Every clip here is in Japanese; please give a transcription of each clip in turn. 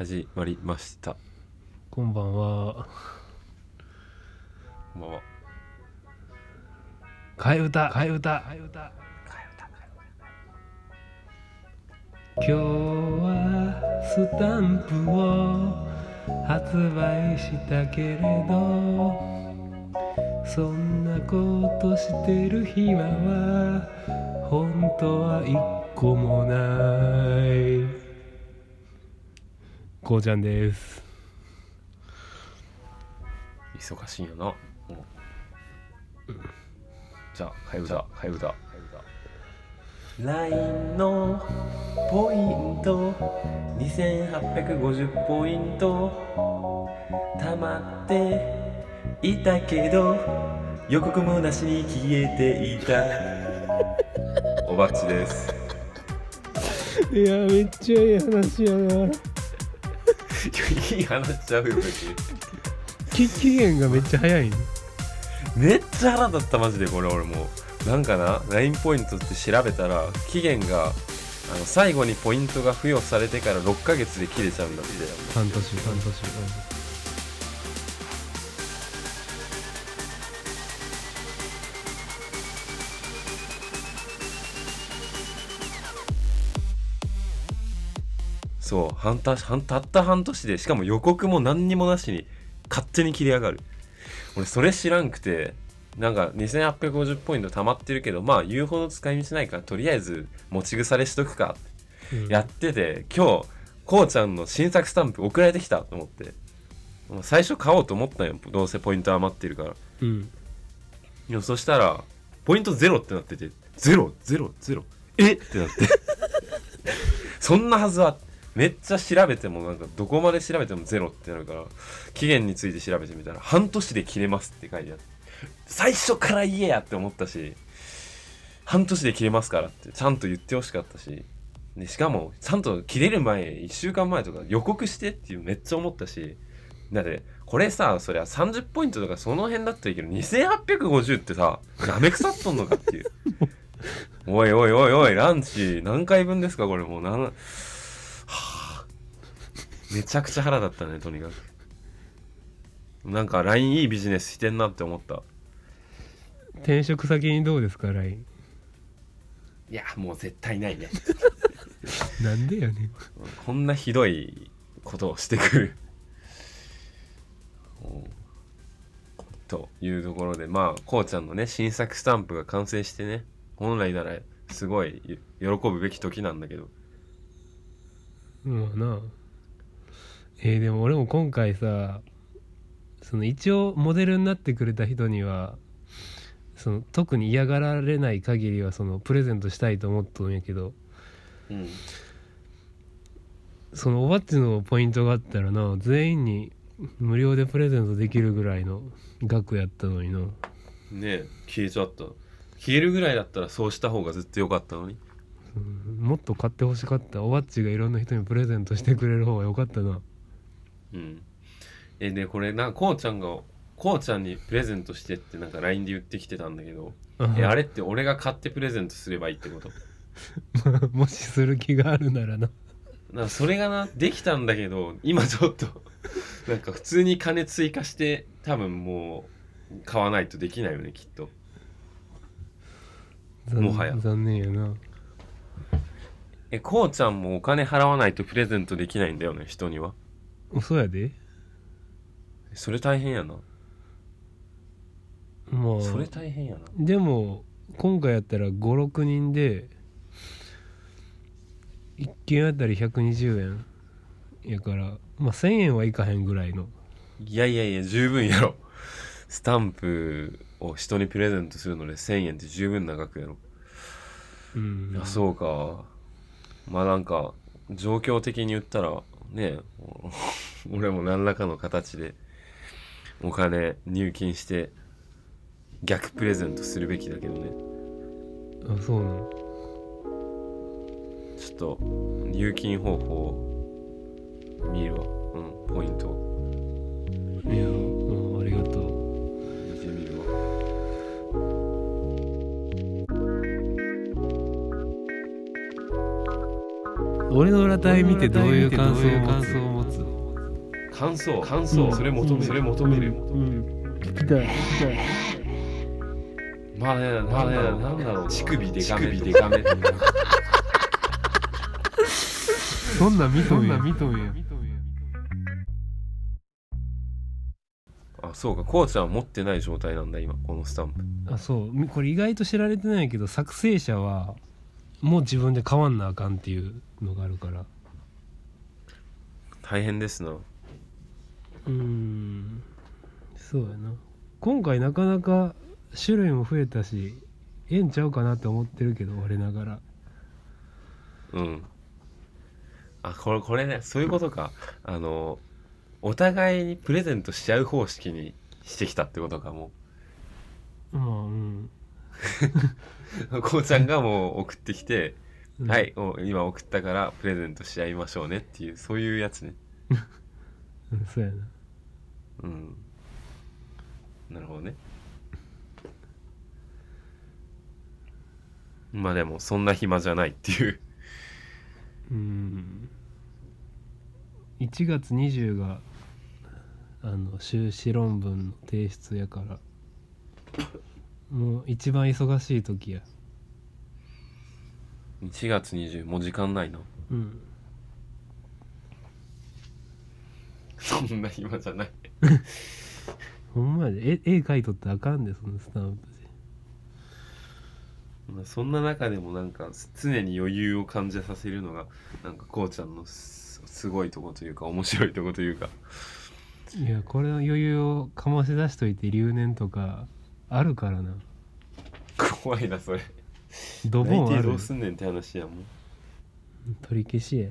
始まりました。こんばんは。こんばんは。替え歌、替え歌、替え歌。今日はスタンプを発売したけれどそんなことしてる暇は本当は一個もないこうちゃんです。忙しいんやな。もう。じゃあ替え歌。替え歌。LINE のポイント。2850ポイント。たまっていたけど予告もなしに消えていた。おばっちです。いやめっちゃいい話やないい話しちゃうよ別に。期期限がめっちゃ早いね。めっちゃ腹立ったマジでこれ俺もう。なんかな LINE ポイントって調べたら期限があの最後にポイントが付与されてから6ヶ月で切れちゃうんだって。半年半年そう半年半たった半年でしかも予告も何にもなしに勝手に切り上がる。俺それ知らんくてなんか2850ポイント貯まってるけどまあ言うほど使い道ないからとりあえず持ち腐れしとくか。うん。やってて今日こうちゃんの新作スタンプ送られてきたと思って。最初買おうと思ったよどうせポイント余ってるから。うん。でもそしたらポイントゼロってなっててゼロゼロゼロ。えってなって。そんなはずはめっちゃ調べてもなんかどこまで調べてもゼロってなるから期限について調べてみたら半年で切れますって書いてあって。最初から言えやって思ったし半年で切れますからってちゃんと言ってほしかったし。でしかもちゃんと切れる前1週間前とか予告してっていうめっちゃ思ったし。だってこれさそりゃ30ポイントとかその辺だったらいいけど2850ってさなめ腐っとんのかっていう。おいおいおいおいランチ何回分ですかこれもうめちゃくちゃ腹だったねとにかく。なんか LINE いいビジネスしてんなって思った。転職先にどうですか LINE いやもう絶対ないね。なんでやねん。こんなひどいことをしてくる。うんというところでまあこうちゃんのね新作スタンプが完成してね本来ならすごい喜ぶべき時なんだけど。まあなえーでも俺も今回さその一応モデルになってくれた人にはその特に嫌がられない限りはそのプレゼントしたいと思っとんやけどうんそのおばっちのポイントがあったらな全員に無料でプレゼントできるぐらいの額やったのにな。ねえ消えちゃった。消えるぐらいだったらそうした方がずっと良かったのに。うんもっと買ってほしかった。おばっちがいろんな人にプレゼントしてくれる方が良かったなうん。えでこれなこうちゃんがこうちゃんにプレゼントしてってなんか LINE で言ってきてたんだけどえあれって俺が買ってプレゼントすればいいってこと？もしする気があるならな。なそれがなできたんだけど今ちょっとなんか普通に金追加して多分もう買わないとできないよねきっと。残もはや。残念やな。えこうちゃんもお金払わないとプレゼントできないんだよね人には？そうやで。それ大変やな。まあ。それ大変やな。でも今回やったら56人で1件あたり120円やからまあ1000円はいかへんぐらいの。いやいやいや十分やろ。スタンプを人にプレゼントするので1000円って十分な額やろ。うん。いやそうか。まあなんか状況的に言ったらね 俺も何らかの形でお金入金して逆プレゼントするべきだけどね。あそうなの？ちょっと入金方法を見るわ。うんポイント。をいやうんありがとう。見てみるわ。俺の裸体見てどういう感想を持つ？感想。感想、うん。それ求める。それ求める、うん。聞きたい。聞きたい。まあねまあねなんだろう乳首でかめでかめそんなん見とんや。見とんやあそうか。こうちゃんは持ってない状態なんだ今。このスタンプ。あそう。みこれ意外と知られてないけど作成者はもう自分で買わんなあかんっていうのがあるから。大変ですなうーん。そうやな。今回なかなか種類も増えたしええんちゃうかなって思ってるけど我ながら。うん。あこれこれねそういうことか。あのお互いにプレゼントしちゃう方式にしてきたってことかもまあうん、う こうちゃんがもう送ってきて、うん。はいもう今送ったからプレゼントし合いましょうねっていうそういうやつね。うんそうやなうん。なるほどね。まあでもそんな暇じゃないっていう。うん。1月20があの修士論文の提出やからもう一番忙しい時や。1月20もう時間ないなうん。そんな暇じゃない ほんまやで。絵絵描いとったらあかんでそのスタンプで。まあそんな中でもなんか常に余裕を感じさせるのがなんかこうちゃんのすすごいとこというか面白いとこというか。いやこれの余裕をかまし出しといて留年とかあるからな。怖いなそれ。ドボンあるどうすんねんって話やもん。取り消しや。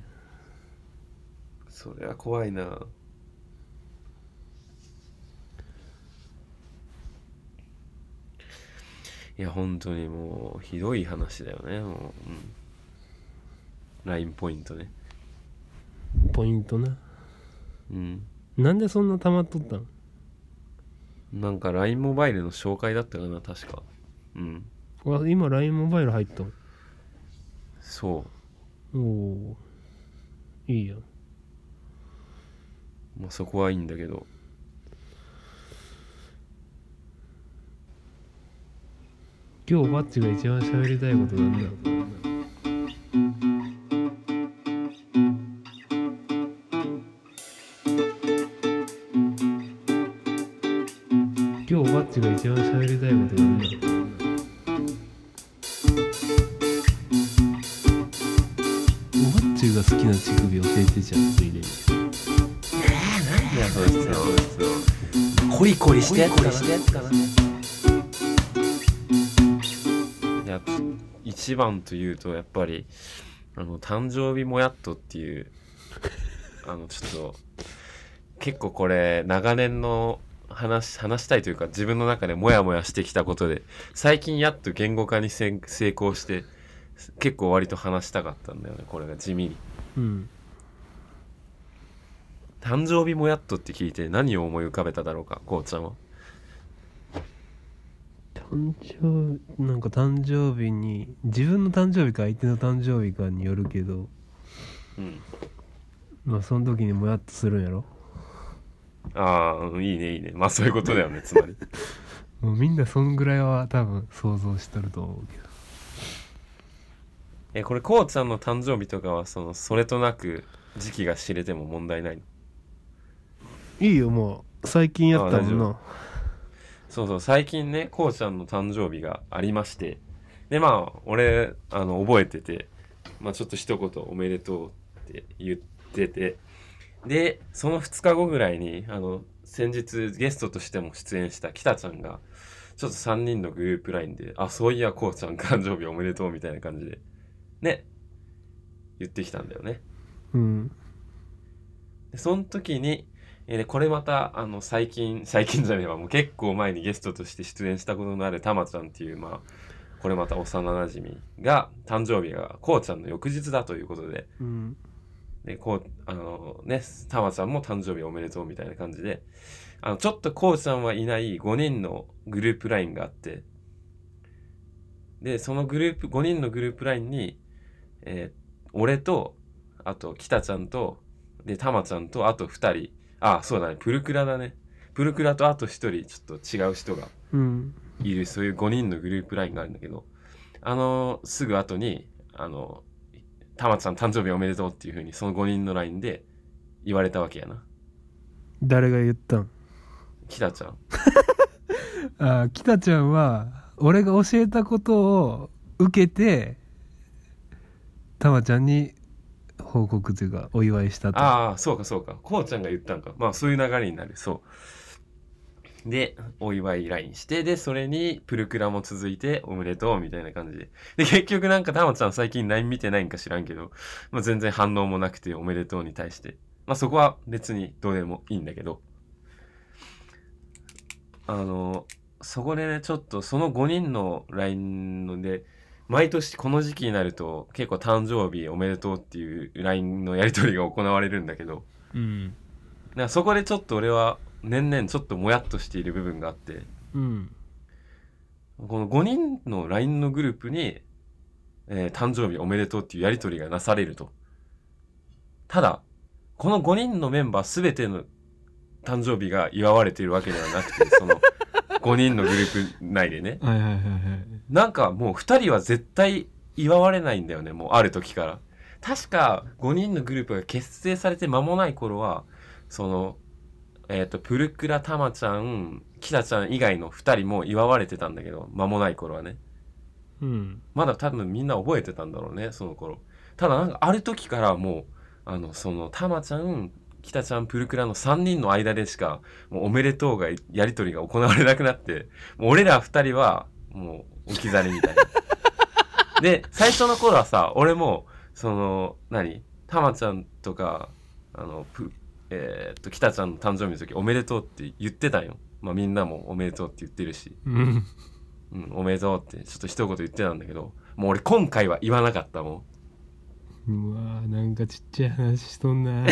それは怖いないや本当にもうひどい話だよねもう、うん、ラインポイントね。ポイントな。うん。なんでそんな溜まっとったんなんか LINE モバイルの紹介だったかな確か。うん。わ今 LINE モバイル入ったんそおおいいやまあそこはいいんだけど今日バッチが一番喋りたいことなんだ今日バッチが一番喋りたいことなんだバッチが好きな乳首教えてじゃんついでに。いやそうですよそうですよコリコリしたやつかな一番というとやっぱりあの誕生日もやっとっていう あのちょっと結構これ長年の話話したいというか自分の中でモヤモヤしてきたことで最近やっと言語化に成功して結構割と話したかったんだよねこれが地味に。うん。誕生日もやっとって聞いて何を思い浮かべただろうかこうちゃんは誕生なんか誕生日に自分の誕生日か相手の誕生日かによるけどうん。まあその時にもやっとするんやろ？ああうんいいねいいね。まあそういうことだよねつまり。もうみんなそんぐらいは多分想像しとると思うけど。えこれこうちゃんの誕生日とかはそのそれとなく時期が知れても問題ないの？いいよもう最近やったもんなそうそう最近ねこうちゃんの誕生日がありまして。でまあ俺あの覚えててまあちょっと一言おめでとうって言ってて。でその2日後ぐらいにあの先日ゲストとしても出演した北ちゃんがちょっと3人のグループ LINE で「あそういやこうちゃん誕生日おめでとう」みたいな感じでね言ってきたんだよね。うん。でその時に、えーでこれまたあの最近 最近じゃねえわもう結構前にゲストとして出演したことのあるたまちゃんっていうまあこれまた幼なじみが誕生日がこうちゃんの翌日だということで。うん。でこうあのねたまちゃんも誕生日おめでとうみたいな感じで。あのちょっとこうちゃんはいない5人のグループ LINE があって。でそのグループ5人のグループ LINE に、えー俺とあと北ちゃんとでたまちゃんとあと2人あそうだね。プルクラだね。プルクラとあと1人ちょっと違う人がうん。いる。そういう5人のグループラインがあるんだけど。あのすぐ後にあの「たまちゃん誕生日おめでとう」っていう風にその5人のラインで言われたわけやな。誰が言ったん？キタちゃん。あー北ちゃんは俺が教えたことを受けてたまちゃんに報告というかお祝いしたと。ああそうかそうか。こうちゃんが言ったんか。まあそういう流れになる。そう。でお祝い LINE してでそれにプルクラも続いておめでとうみたいな感じで。で結局なんかたまちゃん最近 LINE 見てないんか知らんけど、まあ、全然反応もなくておめでとうに対して。まあそこは別にどうでもいいんだけど。あのそこでねちょっとその5人の LINE ので毎年この時期になると結構誕生日おめでとうっていう LINE のやり取りが行われるんだけどうん。だからそこでちょっと俺は年々ちょっともやっとしている部分があってうん。この5人の LINE のグループに、えー誕生日おめでとうっていうやり取りがなされると。ただこの5人のメンバー全ての誕生日が祝われているわけではなくてその5人のグループ内でね。はいはいはいはいなんかもう2人は絶対祝われないんだよねもうある時から。確か5人のグループが結成されて間もない頃はそのえっ、とプルクラタマちゃんキタちゃん以外の2人も祝われてたんだけど間もない頃はね。うん。まだ多分みんな覚えてたんだろうねその頃。ただなんかある時からもうあのそのタマちゃんキタちゃんプルクラの3人の間でしかもうおめでとうがやり取りが行われなくなってもう俺ら2人はもう置き去りみたいな。で最初の頃はさ俺もその何？タマちゃんとかあのプえーっとキタちゃんの誕生日の時おめでとうって言ってたんよ。まあみんなもおめでとうって言ってるし。うん。うん、おめでとうってちょっと一言言ってたんだけどもう俺今回は言わなかったもん。うわーなんかちっちゃい話しとんな。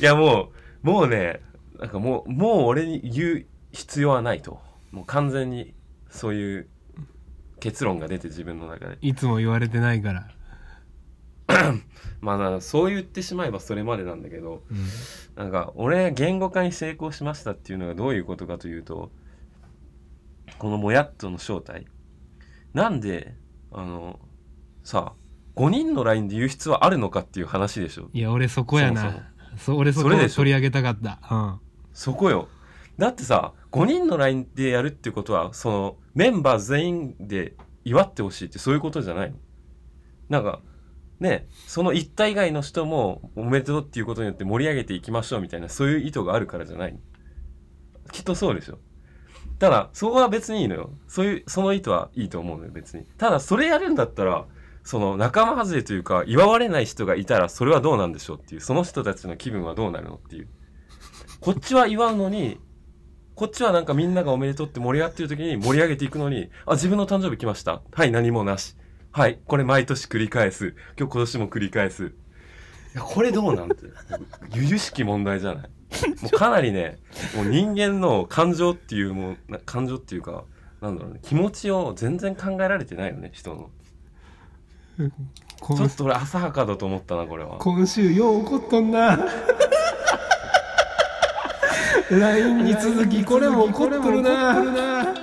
いやもうもうねなんかもうもう俺に言う必要はないと。もう完全にそういう結論が出て自分の中で。いつも言われてないから、まあなそう言ってしまえばそれまでなんだけどうん。なんか俺言語化に成功しましたっていうのがどういうことかというとこのもやっとの正体。なんであのさ5人の LINE で言う必要はあるのかっていう話でしょ。いや俺そこやな。そ俺そこで取り上げたかった。うん。そこよ。だってさ5人の LINE でやるってことはそのメンバー全員で祝ってほしいってそういうことじゃないの？なんかねその一体外の人もおめでとうっていうことによって盛り上げていきましょうみたいなそういう意図があるからじゃないきっとそうでしょ。ただそこは別にいいのよ。そういうその意図はいいと思うのよ別に。ただそれやるんだったらその仲間外れというか祝われない人がいたらそれはどうなんでしょうっていうその人たちの気分はどうなるのっていう。こっちは祝うのにこっちはなんかみんながおめでとうって盛り上がってる時に盛り上げていくのに、あ、自分の誕生日来ました。はい、何もなし。はい、これ毎年繰り返す。今日今年も繰り返す。いや、これどうなんて。由々しき問題じゃない。もうかなりね、もう人間の感情っていう、もう、な感情っていうか、なんだろうね、気持ちを全然考えられてないよね、人の。今ちょっと俺浅はかだと思ったな、これは。今週よう怒っとんな LINE に続きこれも怒っとるな。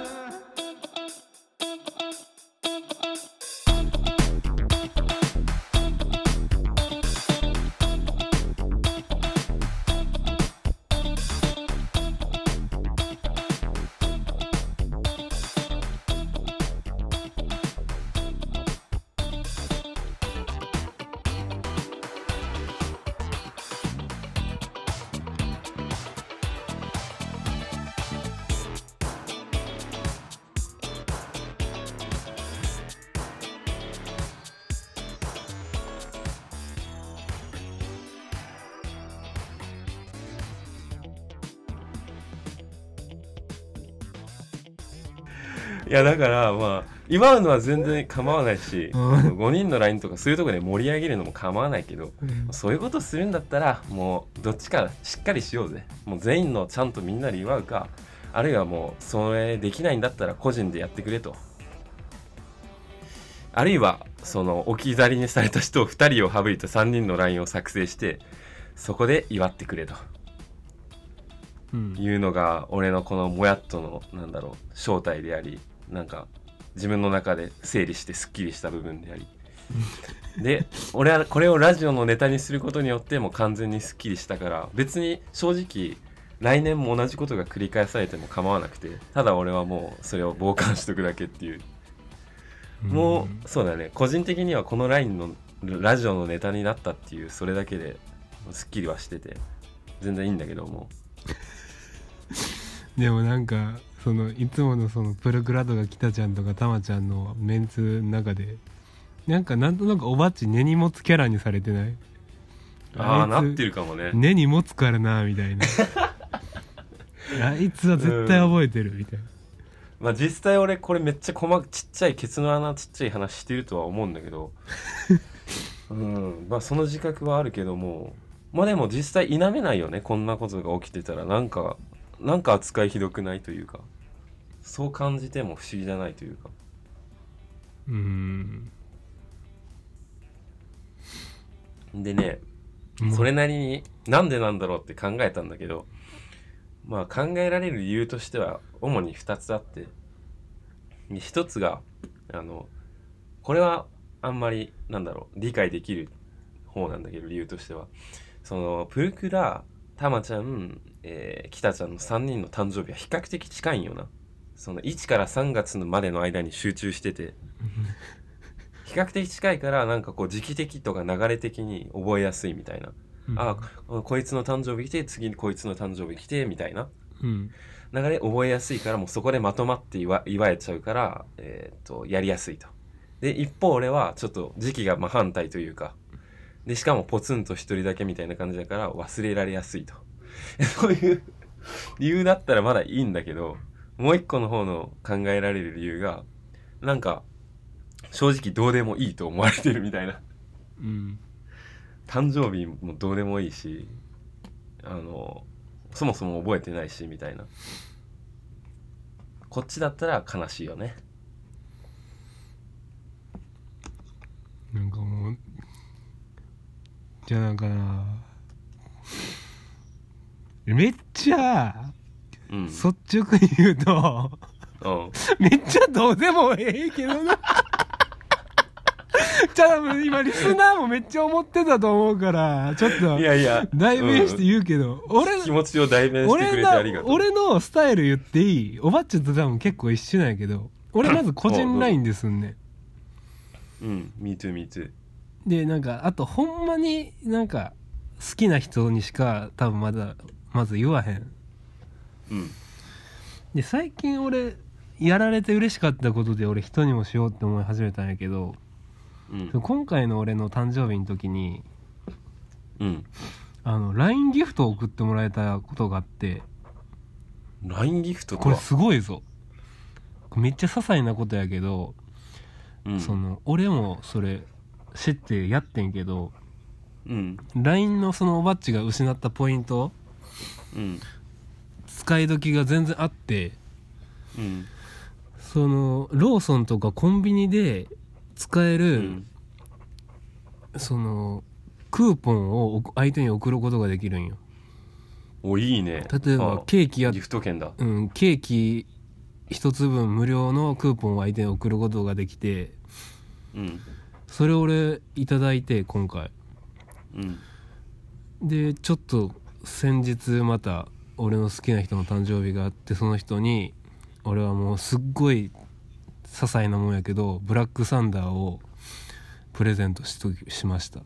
やだからまあ祝うのは全然構わないし、うん。5人の LINE とかそういうとこで盛り上げるのも構わないけどそういうことするんだったらもうどっちかしっかりしようぜ。もう全員のちゃんとみんなで祝うかあるいはもうそれできないんだったら個人でやってくれと。あるいはその置き去りにされた人を2人を省いた3人の LINE を作成してそこで祝ってくれと。うん。いうのが俺のこのもやっとのなんだろう正体でありなんか自分の中で整理してすっきりした部分であり。で俺はこれをラジオのネタにすることによってもう完全にすっきりしたから別に正直来年も同じことが繰り返されても構わなくてただ俺はもうそれを傍観しとくだけっていう。もうそうだね。個人的にはこのラインのラジオのネタになったっていうそれだけですっきりはしてて全然いいんだけども。でもなんかそのいつものそのプルクラとか北ちゃんとかたまちゃんのメンツの中でなんかなんとなくおばっち根に持つキャラにされてない？ああなってるるかもね。根に持つからなみたいな。あいつは絶対覚えてるみたいな。まあ実際俺これめっちゃ細かちっちゃいケツの穴ちっちゃい話してるとは思うんだけど。うん。まあその自覚はあるけども。まあでも実際否めないよね。こんなことが起きてたら。なんかなんか扱いひどくないというかそう感じても不思議じゃないというか。うん。でねそれなりになんでなんだろうって考えたんだけどまあ考えられる理由としては主に2つあってで1つがあのこれはあんまりなんだろう理解できる方なんだけど理由としては。そのプルクラタマちゃん、えー、キタちゃんの3人の誕生日は比較的近いんよなその1から3月までの間に集中してて比較的近いからなんかこう時期的とか流れ的に覚えやすいみたいな、あここいつの誕生日来て次にこいつの誕生日来てみたいな。うん。流れ覚えやすいからもうそこでまとまって祝祝えちゃうから、えーっとやりやすいと。で一方俺はちょっと時期が真反対というかでしかもポツンと一人だけみたいな感じだから忘れられやすいと。そういう理由だったらまだいいんだけどもう一個の方の考えられる理由がなんか正直どうでもいいと思われてるみたいな。うん。誕生日もどうでもいいしあのそもそも覚えてないしみたいな。こっちだったら悲しいよね。なんかもうじゃあなんかなめっちゃうん。率直に言うとうん。めっちゃどうでもええけどな。じゃあ多分今リスナーもめっちゃ思ってたと思うからちょっといやいや。代弁してうん言うけど、俺気持ちを代弁してくれてありがとう。俺のスタイル言っていい？おばっちと多分結構一緒なんやけど俺まず個人 LINE ですんね。んうん。Me too me too でなんかあとほんまになんか好きな人にしか多分まだまず言わへんうん。で最近俺やられて嬉しかったことで俺人にもしようって思い始めたんやけどうん。今回の俺の誕生日の時にうん。あの LINE ギフトを送ってもらえたことがあって LINE ギフトこれすごいぞ。めっちゃ些細なことやけど、うん。その俺もそれ知ってやってんけどうん。LINE のそのおばっちが失ったポイントうん使い時が全然あってうん。そのローソンとかコンビニで使えうる、ん。そのクーポンを送相手に送ることができるんよ。おいいね。例えばあケーキやギフト券だ。うん、ケーキ一つ分無料のクーポンを相手に送ることができてうん。それ俺いただいて今回。うん。でちょっと先日また俺の好きな人の誕生日があってその人に俺はもうすっごい些細なもんやけどブラックサンダーをプレゼントしときしました。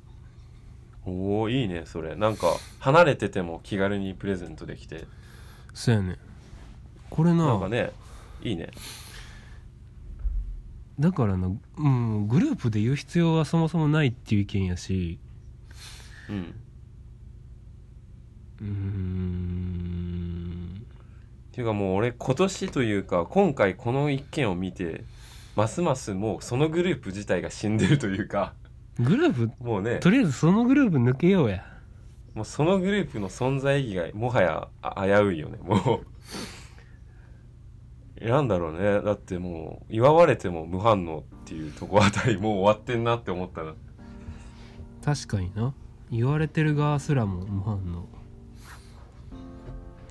おおいいねそれ。なんか離れてても気軽にプレゼントできて。そうやね。これななんかねいいね。だからな、うん、グループで言う必要はそもそもないっていう意見やしうんうーん。っていうかもう俺今年というか今回この一件を見てますますもうそのグループ自体が死んでるというか。グループ？もうね。とりあえずそのグループ抜けようや。もうそのグループの存在意義がもはやあ危ういよね。もう。なんだろうね。だってもう祝われても無反応っていうとこあたりもう終わってんなって思ったな。確かにな。言われてる側すらも無反応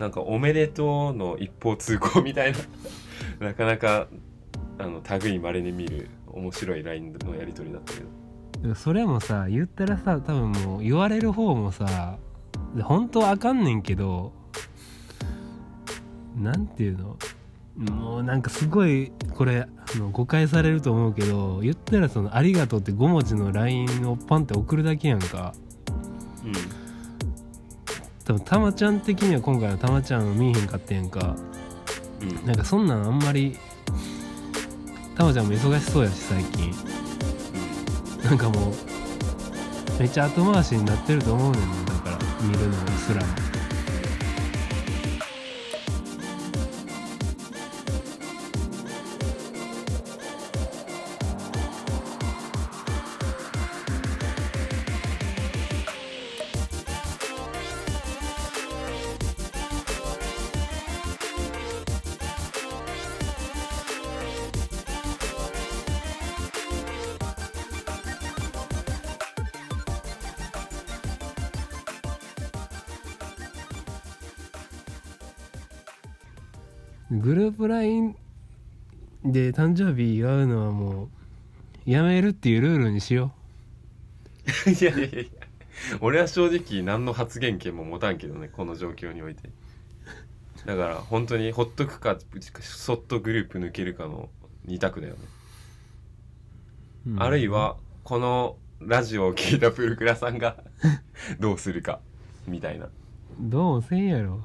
なんか「おめでとう」の一方通行みたいな。なかなかあの類まれに見る面白い LINE のやり取りだったけど。それもさ言ったらさ多分もう言われる方もさで本当はあかんねんけどなんていうの？もうなんかすごいこれあの誤解されると思うけど言ったらその「ありがとう」って5文字の LINE をパンって送るだけやんか。うん多分たまちゃん的には今回のたまちゃん見えへんかったやんか。うん。なんかそんなんあんまりたまちゃんも忙しそうやし最近。なんかもうめっちゃ後回しになってると思うねんだから見るのすらで誕生日祝うのはもうやめるっていうルールにしよいや いやいやいや。俺は正直何の発言権も持たんけどねこの状況において。だから本当にほっとくかそっとグループ抜けるかの2択だよね、う、うん。あるいはこのラジオを聞いたプルクラさんが どうするかみたいな。どうもせんやろ。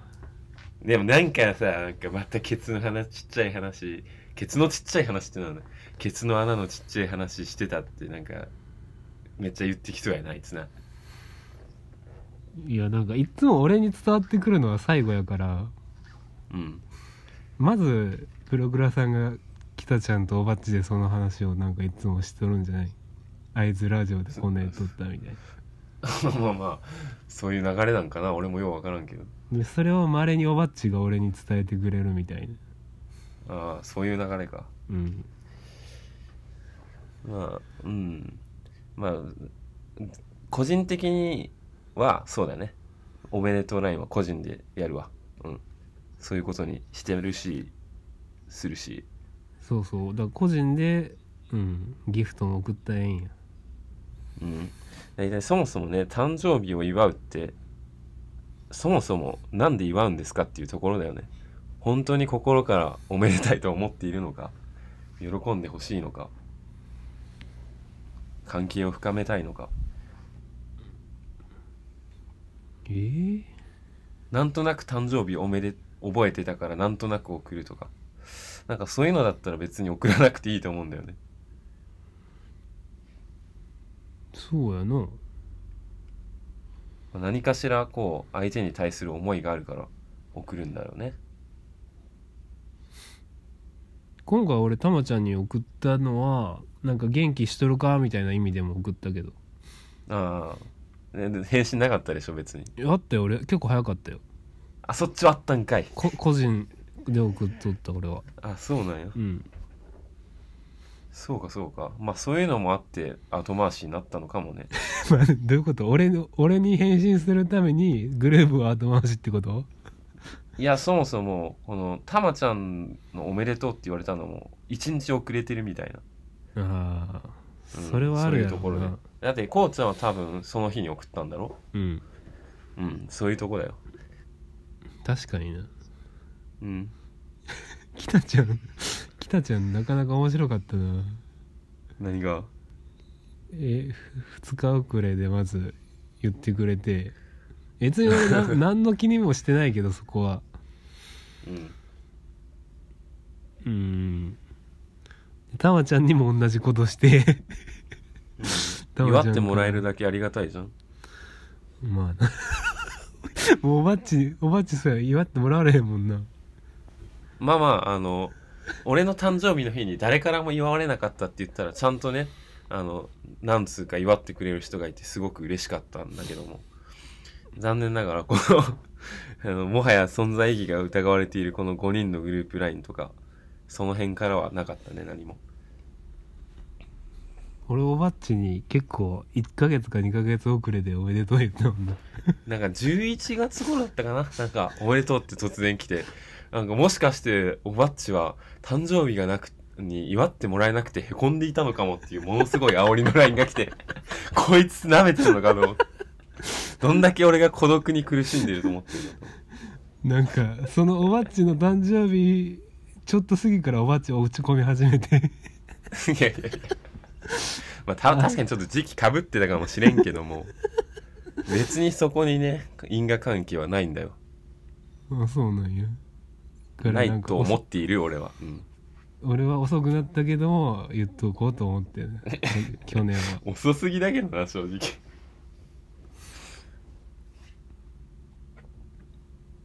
でもなんかさなんかまたケツの話ちっちゃい話ケツのちっちゃい話ってなんだケツの穴のちっちゃい話してたってなんかめっちゃ言ってきそうやなあいつな。いやなんかいっつも俺に伝わってくるのは最後やからうん。まずプログラさんが北ちゃんとおばっちでその話をなんかいつもしとるんじゃない？あいつラジオでこんなやっとったみたいな。まあまあそういう流れなんかな俺もようわからんけど。でそれをまれにおばっちが俺に伝えてくれるみたいなああそういう流れか。うん。まあうん。まあ個人的にはそうだね。おめでとうラインは個人でやるわ。うん。そういうことにしてるしするし。そうそう。だから個人でうん。ギフトも送ったらええんや。うん。大体そもそもね誕生日を祝うってそもそもなんで祝うんですかっていうところだよね本当に心からおめでたいと思っているのか喜んでほしいのか関係を深めたいのか。えー、なんとなく誕生日おめで覚えてたからなんとなく送るとか。なんかそういうのだったら別に送らなくていいと思うんだよね。そうやな。何かしらこう相手に対する思いがあるから送るんだよね今回俺たまちゃんに送ったのはなんか元気しとるかみたいな意味でも送ったけど。ああ返信なかったでしょ別に。あったよ俺結構早かったよ。あそっちはあったんかい。こ個人で送っとった俺は。あそうなんや。うん。そうかそうか。まあそういうのもあって後回しになったのかもね。まあどういうこと？俺の俺に返信するためにグループを後回しってこと？いやそもそもこのたまちゃんの「おめでとう」って言われたのも1日遅れてるみたいな。ああうん。それはあるやろそういうところだってこうちゃんは多分その日に送ったんだろ？うん。うんそういうとこだよ。確かにな。うん。北ちゃん北ちゃんなかなか面白かったな。何が？え2日遅れでまず言ってくれて別に俺な 何の気にもしてないけどそこは。うん。うん。たまちゃんにも同じことして。たまちゃん祝ってもらえるだけありがたいじゃん。まあな。もうおばっちおばっちさ祝ってもらわれへんもんな。まあまああの俺の誕生日の日に誰からも祝われなかったって言ったらちゃんとねあの何通か祝ってくれる人がいてすごく嬉しかったんだけども残念ながらこの あのもはや存在意義が疑われているこの5人のグループ LINE とかその辺からはなかったね何も。俺おばっちに結構1ヶ月か2ヶ月遅れでおめでとう言ったもんな。なんか11月頃だったかな？なんかおめでとうって突然来て。なんかもしかしておばっちは誕生日がなくに祝ってもらえなくてへこんでいたのかもっていうものすごい煽りのラインが来て こいつ舐めてるのかと思って どんだけ俺が孤独に苦しんでると思ってるなんかそのおばっちの誕生日ちょっと過ぎからおばっちを打ち込み始めて。いやいやいや。まあた確かにちょっと時期かぶってたかもしれんけども。別にそこにね因果関係はないんだよ。あそうなんや。ないと思っている俺は、うん、俺は遅くなったけども言っとこうと思って 去年は。遅すぎだけどな正直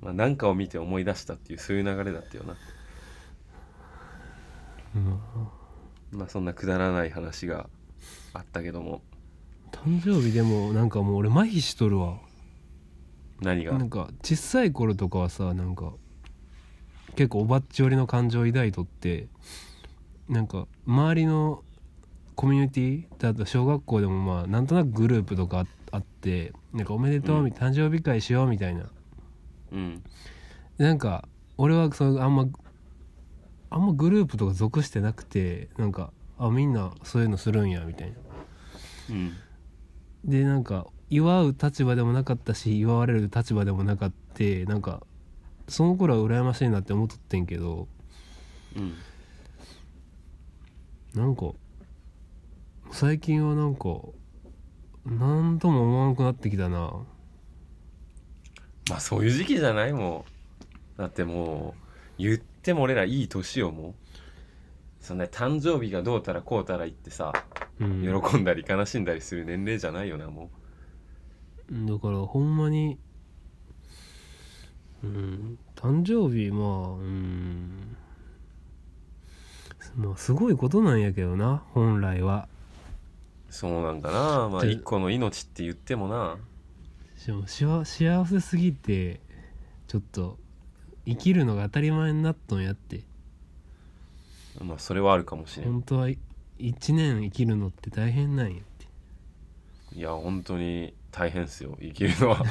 まあ何かを見て思い出したっていうそういう流れだったよな。うん。まあそんなくだらない話があったけども。誕生日でもなんかもう俺麻痺しとるわ。何が？なんか小さい頃とかはさなんか結構おばっち寄りの感情を抱いとってなんか周りのコミュニティだと小学校でもまあなんとなくグループとかああってなんかおめでとうみたいな、誕生日会しようみたいなうん。なんか俺はそのあんまあんまグループとか属してなくてなんかあみんなそういうのするんやみたいな。うん。でなんか祝う立場でもなかったし祝われる立場でもなかってなんかその頃は羨ましいなって思っとってんけどうん。なんか最近はなんか何とも思わなくなってきたなまあそういう時期じゃないもうだってもう言っても俺らいい年をもう。そんな誕生日がどうたらこうたら言ってさうん。喜んだり悲しんだりする年齢じゃないよなもだからほんまにうん誕生日まあうん。まあすごいことなんやけどな本来は。うそうなんかな。まあで一個の命って言ってもなしわ幸せすぎてちょっと生きるのが当たり前になっとんやって。まあそれはあるかもしれん。本当は1年生きるのって大変なんやって。いや本当に大変っすよ。生きるのは。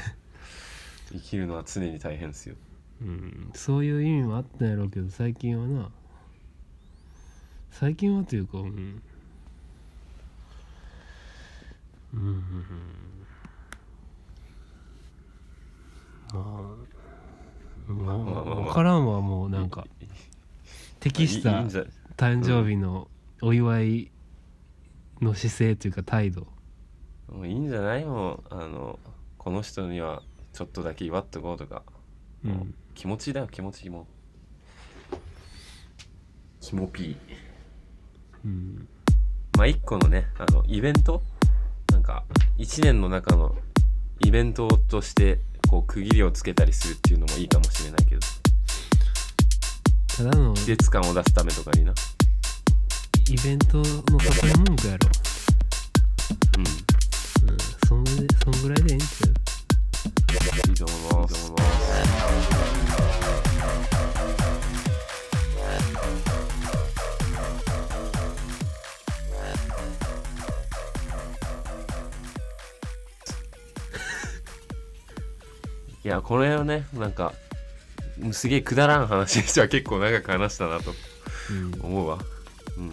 生きるのは常に大変っすよ。うんそういう意味もあったんやろうけど最近はな。最近はというかうんうんうんうんまあまあまあまあまあ分からんわもうなんか。適した誕生日のお祝いの姿勢というか態度。もういいんじゃない？もうあのこの人にはちょっとだけ祝っとこうとか。うん。気持ちだよ気持ちも。キモピーうん。まあ一個のねあのイベント？なんか一年の中のイベントとしてこう区切りをつけたりするっていうのもいいかもしれないけど。ただの季節感を出すためとかにな。イベントの誘い文句やろ。うん。うん。そんそんぐらいでええんちゃう？いいと思いますいいと思いますいやこれをねなんかすげえくだらん話にしては結構長く話したなと。うん。思うわ。うん。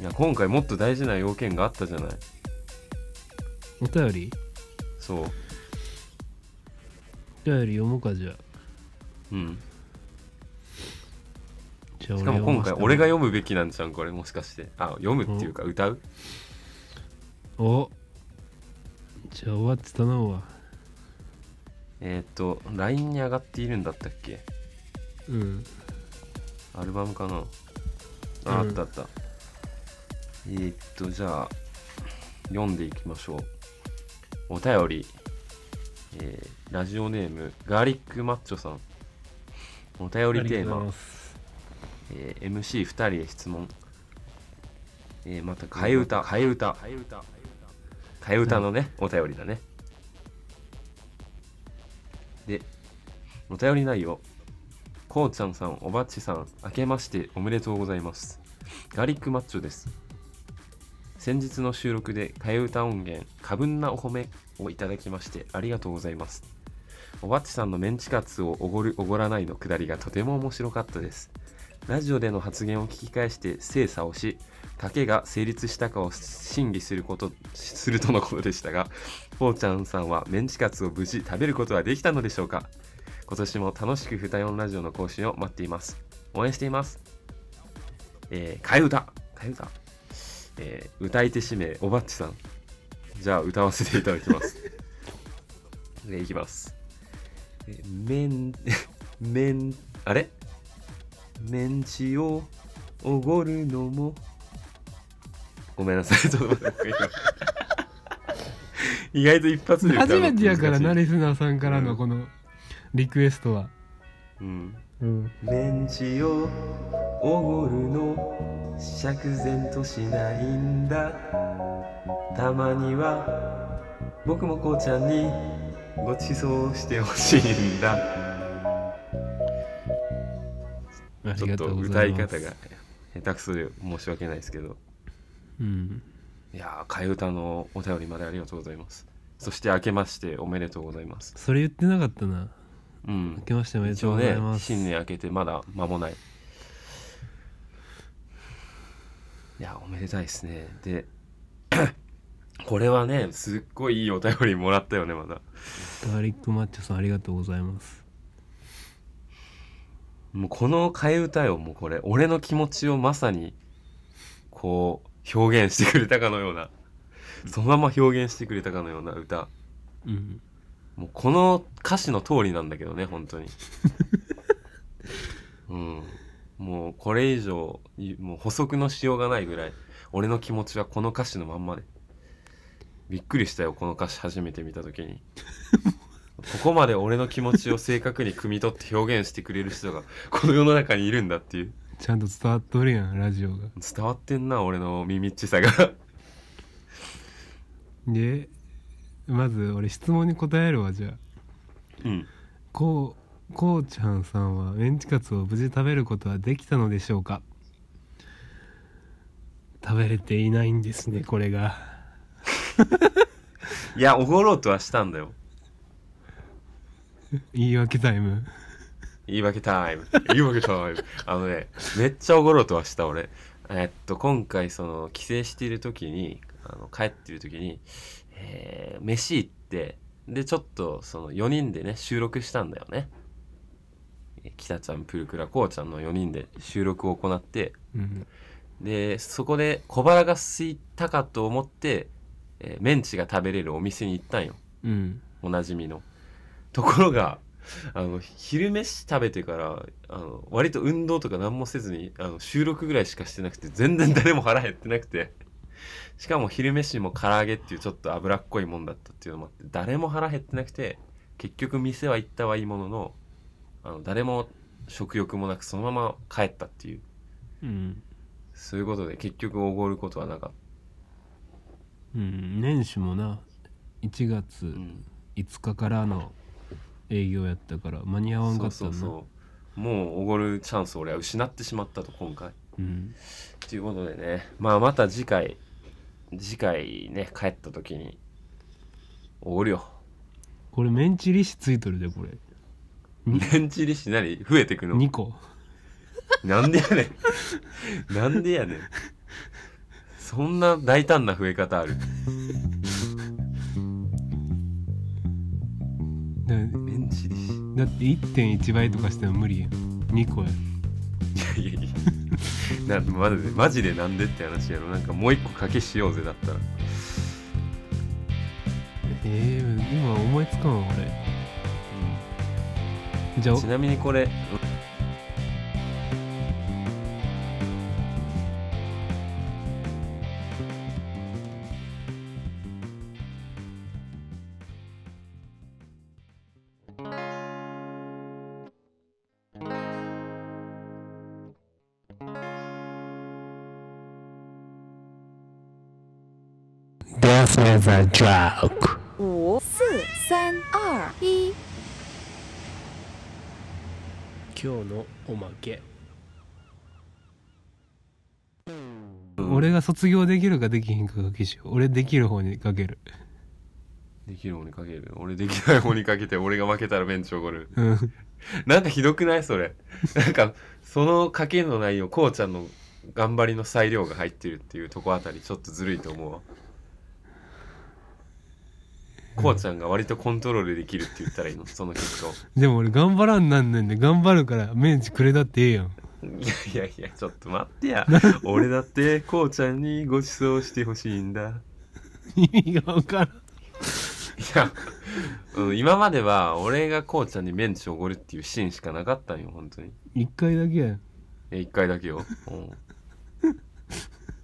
いや今回もっと大事な要件があったじゃない。お便り？そう。お便り読もうかじゃあ。うん。じゃあしかも今回俺が読むべきなんじゃんこれ。もしかして。あ読むっていうか歌う？お。じゃあ終わって頼むわえーっと LINE に上がっているんだったっけ？うん。アルバムかな？あ,、ったあった。えーっとじゃあ読んでいきましょう。お便り、えーラジオネームガーリックマッチョさん。お便りテーマ、えー MC2 人へ質問、えーまた替え歌。替え歌。替え歌。替え歌のね、お便りだねお便り内容。こうちゃんさんおばっちさん明けましておめでとうございます。ガーリックマッチョです。先日の収録で替え歌音源過分なお褒めをいただきましてありがとうございます。おばっちさんのメンチカツをおごるおごらないのくだりがとても面白かったです。ラジオでの発言を聞き返して精査をし賭けが成立したかを審議することするとのことでしたがぽーちゃんさんはメンチカツを無事食べることはできたのでしょうか？今年も楽しくふたよんラジオの更新を待っています。応援しています。えー、替え歌。替え歌。えー歌い手指名おばっちさん。じゃあ歌わせていただきます。で いきます。えーめんめんあれ？メンチをおごるのも。ごめんなさい。ちょっと待って。意外と一発で初めてやからな難しいリスナーさんからのこのリクエストは。うん。うん。メンチをおごるの。釈然としないんだ。たまには僕もこうちゃんにごちそうしてほしいんだ。ありがとちょっとうございます。歌い方が下手くそで申し訳ないですけど。うん。いやー替え歌のお便りまでありがとうございます。そして明けましておめでとうございます。それ言ってなかったなうん。明けましておめでとうございます、新年明けてまだ間もない。いやおめでたいですね。で これはねすっごいいいお便りもらったよねまだ。ガーリックマッチョさんありがとうございます。もうこの替え歌よもうこれ。俺の気持ちをまさにこう表現してくれたかのような。そのまま表現してくれたかのような歌。うんもうこの歌詞の通りなんだけどね本当に。うん。もうこれ以上いもう補足のしようがないぐらい俺の気持ちはこの歌詞のまんまで。びっくりしたよこの歌詞初めて見た時に。ここまで俺の気持ちを正確に汲み取って表現してくれる人がこの世の中にいるんだっていう。ちゃんと伝わっとるやんラジオが。伝わってんな俺の耳っちさが。でまず俺質問に答えるわじゃあ。うん。こうこうちゃんさんはメンチカツを無事食べることはできたのでしょうか？食べれていないんですねこれが。いやおごろうとはしたんだよ。言い訳タイム。言い訳タイム。言い訳タイム。あのねめっちゃおごろうとはした俺。えっと今回その帰省している時にあの帰ってる時に、えー飯行ってでちょっとその4人でね収録したんだよね。え北ちゃんプルクラこうちゃんの4人で収録を行ってうん。でそこで小腹が空いたかと思って、えーメンチが食べれるお店に行ったんよ。うん。おなじみの。ところがあの昼飯食べてからあの割と運動とか何もせずにあの収録ぐらいしかしてなくて全然誰も腹減ってなくてしかも昼飯も唐揚げっていうちょっと脂っこいもんだったっていうのもあって誰も腹減ってなくて結局店は行ったはいいもののあの誰も食欲もなくそのまま帰ったっていう。うん。そういうことで結局おごることはなかっうん。年始もな1月た、うん。5日からの営業やったから間に合わんかったな。そうそうそう。もうおごるチャンスを俺は失ってしまったと今回。うん。ということでね。まあまた次回次回ね帰った時に。おごるよ。これメンチ利子ついとるでこれ。にメンチ利子何増えてくの？2個。なんでやねん。なんでやねん。そんな大胆な増え方ある？だメンチ利子だって1.1倍とかしても無理やん。2個や。いやいやいやなマジでマジでなんでって話やろ。なんかもう一個賭けしようぜだったら。えー、今思いつかんわ俺。じゃあちなみにこれ五四三二一。今日のおまけ。俺俺が卒業できるかできひんかが基準俺できる方にかける。できる方にかける。俺できない方にかけて俺が負けたらベンチおごる。うん。なんかひどくないそれ？なんかその賭けの内容こうちゃんの頑張りの裁量が入ってるっていうとこあたりちょっとずるいと思うわこうちゃんが割とコントロールできるって言ったらいいの？その結果をでも俺頑張らんなんねんで頑張るからメンチくれたってええやん。いやいやいやちょっと待ってや。俺だってこうちゃんにご馳走してほしいんだ。意味が分からん。いや、うん、今までは俺がこうちゃんにメンチおごるっていうシーンしかなかったんよ本当に。一回だけやん。え一回だけよ、うん、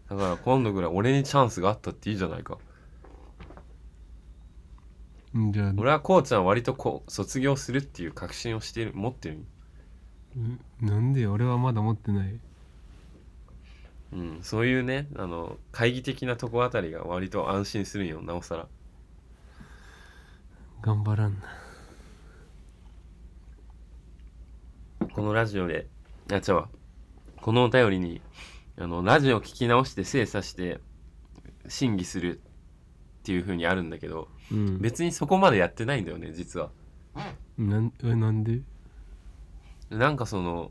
だから今度ぐらい俺にチャンスがあったっていいじゃないか。うんじゃあ。俺はこうちゃん割とこう卒業するっていう確信をしてる持ってる？うん？なんで俺はまだ持ってない。うんそういうねあの懐疑的なとこあたりが割と安心するんよなおさら。頑張らんな。このラジオであ違うわ。このお便りにあのラジオ聞き直して精査して審議するっていう風にあるんだけどうん。別にそこまでやってないんだよね実は。なんえなんで？なんかその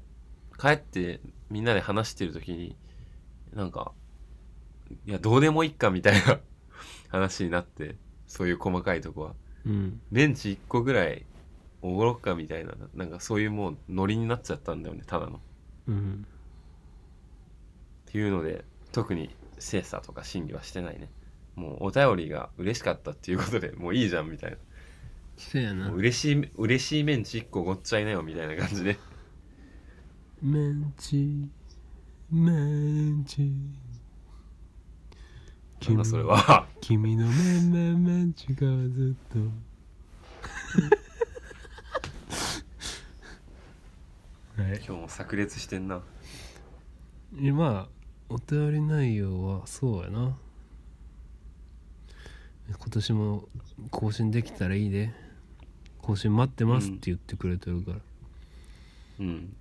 帰ってみんなで話してる時になんかいやどうでもいいかみたいな 話になってそういう細かいとこは。うん。ベンチ1個ぐらいおごろっかみたいななんかそういうもうノリになっちゃったんだよねただの。うん。っていうので特に精査とか審議はしてないねもうお便りが嬉しかったっていうことでもういいじゃんみたいそやな。なもう嬉しい嬉しいメンチ1個ごっちゃいなよみたいな感じで。メンチ。メンチ。なんだそれは。君のメンメンメンチがずっと。はい。今日も炸裂してんな。えまあお便り内容はそうやな今年も更新できたらいいで更新待ってますって言ってくれてるから、うん。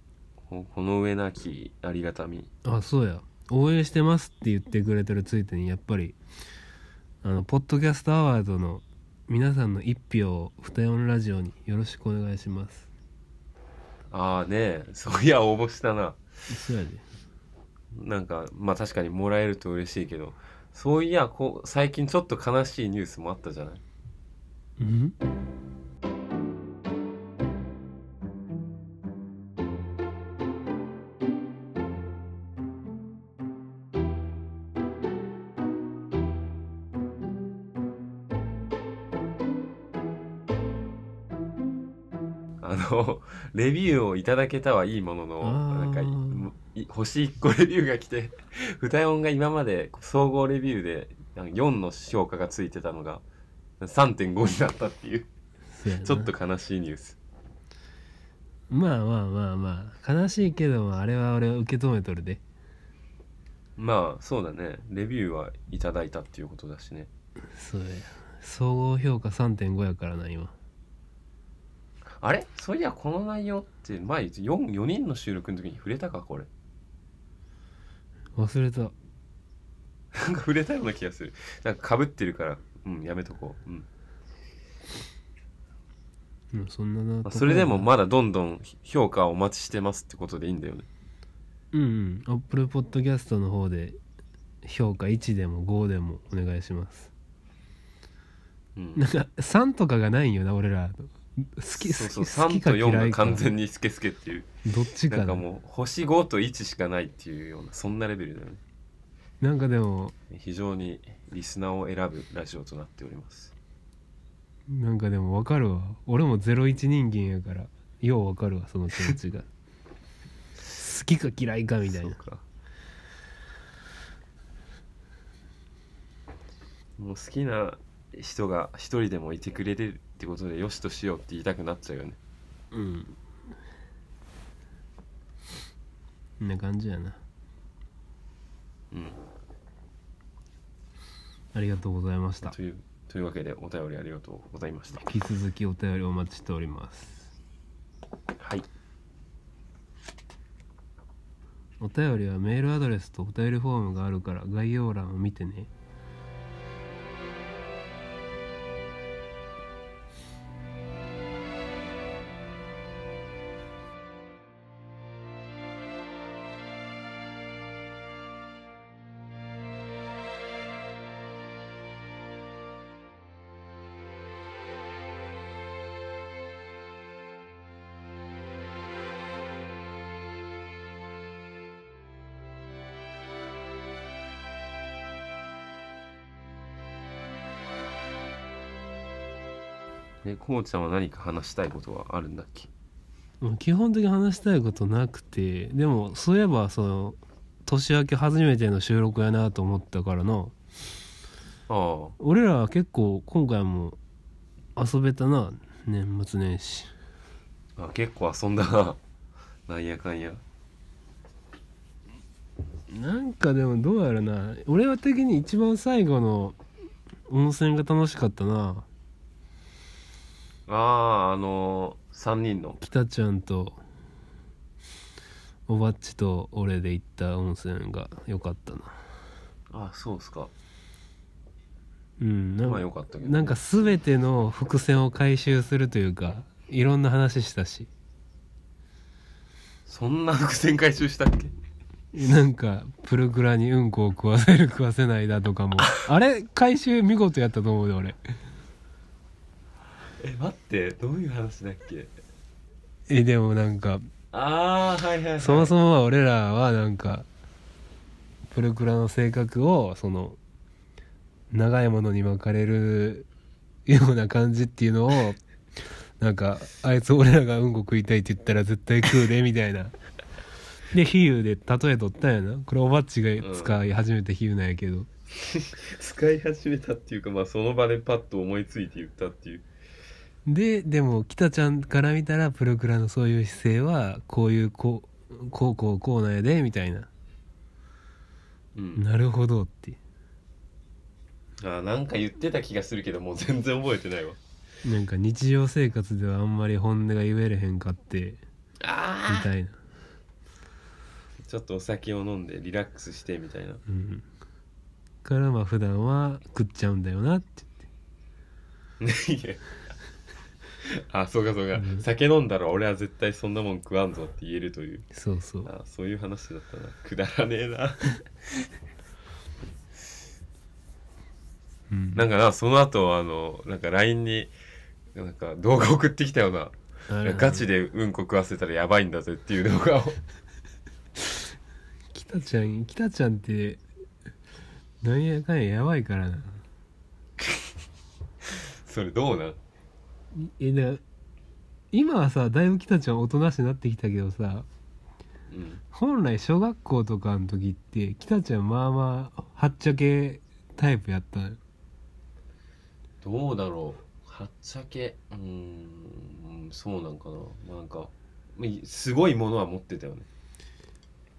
ここの上なきありがたみ。あそうや。応援してますって言ってくれてるついてにやっぱりあのポッドキャストアワードの皆さんの一票を二四ラジオによろしくお願いします。ああねえ。そういや応募したな。そうやで。なんかまあ確かにもらえると嬉しいけどそういやこう最近ちょっと悲しいニュースもあったじゃない？うん？あのレビューをいただけたはいいものの星1個レビューが来て 歌音が今まで総合レビューでなんか4の評価がついてたのが3.5になったっていうちょっと悲しいニュース。まあまあまあまあ悲しいけどもあれは俺は受け止めとるで。まあそうだね。レビューはいただいたっていうことだしね。そうや。総合評価3.5やからな今。あれ？そういやこの内容って前 4, 4人の収録の時に触れたかこれ忘れた。なんか触れたような気がする。なんか被ってるから。うんやめとこう、うん。うんそんななまあ、それでもまだどんどん評価をお待ちしてますってことでいいんだよね。うんうん。アップルポッドキャストの方で評価1でも5でもお願いします。うん。なんか3とかがないんよな俺ら。好きそうそう3好き好きかと4が嫌いか完全にスケスケっていうどっちかななんかもう星5と1しかないっていうようなそんなレベルだよね。なんかでも非常にリスナーを選ぶラジオとなっております。なんかでも分かるわ。俺も01人間やからよう分かるわその気持ちが。好きか嫌いかみたいな。もう好きな人が一人でもいてくれるってことでよしとしようって言いたくなっちゃうよね。うんこんな感じやな。うん。ありがとうございました。というというわけでお便りありがとうございました。引き続きお便りお待ちしております。はい。お便りはメールアドレスとお便りフォームがあるから概要欄を見てねこうちゃんは何か話したいことはあるんだっけ？うん基本的に話したいことなくてでもそういえばその年明け初めての収録やなと思ったからな。あ俺らは結構今回も遊べたな年末年始。ああ結構遊んだな。なんやかんや。なんかでもどうやらな。俺は的に一番最後の温泉が楽しかったなあああのー、3人の。北ちゃんとおばっちと俺で行った温泉が良かったな。ああそうっすか。うんなんかまあよかったけど。なんか全ての伏線を回収するというかいろんな話したし。そんな伏線回収したっけ？なんかプルクラにうんこを食わせる食わせないだとかも。あれ回収見事やったと思うで俺え待ってどういう話だっけ？えでもなんかああはいはい、はい、そもそもは俺らはなんかプルクラの性格をその長いものに巻かれるような感じっていうのをなんかあいつ俺らがうんこ食いたいって言ったら絶対食うでみたいな。で比喩で例えとったんやな。これおばっちが使い始めた比喩なんやけど、使い始めたっていうかまあその場でパッと思いついて言ったっていうででも北ちゃんから見たらプロクラのそういう姿勢はこういうこうこうこうこうなんやでみたいな。うん。なるほどって。あーなんか言ってた気がするけどもう全然覚えてないわ。なんか日常生活ではあんまり本音が言えれへんかってみあたいな、ちょっとお酒を飲んでリラックスしてみたいな。うん、からまあ普段は食っちゃうんだよなって。いや あそうかそうか、うん。酒飲んだら俺は絶対そんなもん食わんぞって言えるという。そうそう。あそういう話だったな。くだらねえな。うん。なんかなその後あのなんか LINE になんか動画送ってきたような。ガチでうんこ食わせたらやばいんだぜっていう動画を。北ちゃん北ちゃんってなんやかんややばいからな。それどうなん？えだ今はさだいぶ北ちゃんおとなしくなってきたけどさうん。本来小学校とかの時って北ちゃんまあまあはっちゃけタイプやったどうだろう。はっちゃけ。うーんそうなんかな、まあ、なんかまあすごいものは持ってたよね。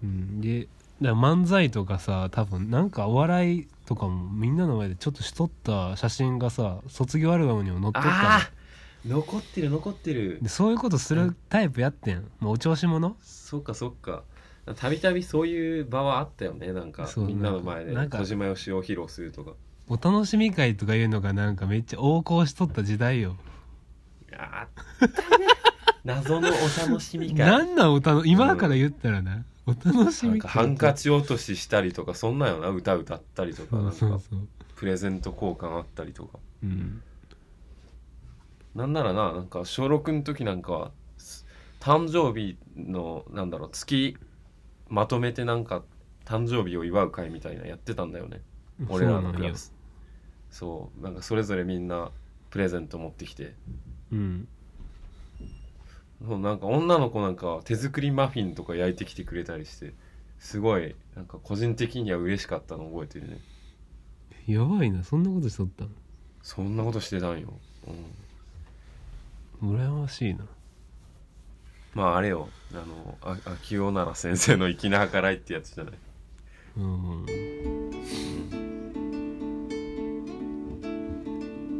うん。で漫才とかさ多分なんかお笑いとかもみんなの前でちょっとしとった写真がさ卒業アルバムにも載っとった残ってる残ってる。でそういうことするタイプやってん。もうお調子者？そっかそっか。たびたびそういう場はあったよね。なんかそうみんなの前でなんか小島よしおを披露するとか。お楽しみ会とかいうのがなんかめっちゃ横行しとった時代よ。あったね。謎のお楽しみ会。なんなんおたの今から言ったらな、お楽しみ会。なんかハンカチ落とししたりとかそんなんよな。歌歌ったりとかそうんそうそう。プレゼント交換あったりとか。うんなんならななんか小6の時なんかはす誕生日のなんだろう月まとめてなんか誕生日を祝う会みたいなやってたんだよね。俺らのクラス。そう。なんかそれぞれみんなプレゼント持ってきて。うん。そうなんか女の子なんかは手作りマフィンとか焼いてきてくれたりしてすごいなんか個人的には嬉しかったの覚えてるね。やばいな。そんなことしとったそんなことしてたんよ、うん、の羨ましいな。まああれよ。あのあ秋尾奈良先生の粋な計らいってやつじゃない？うん。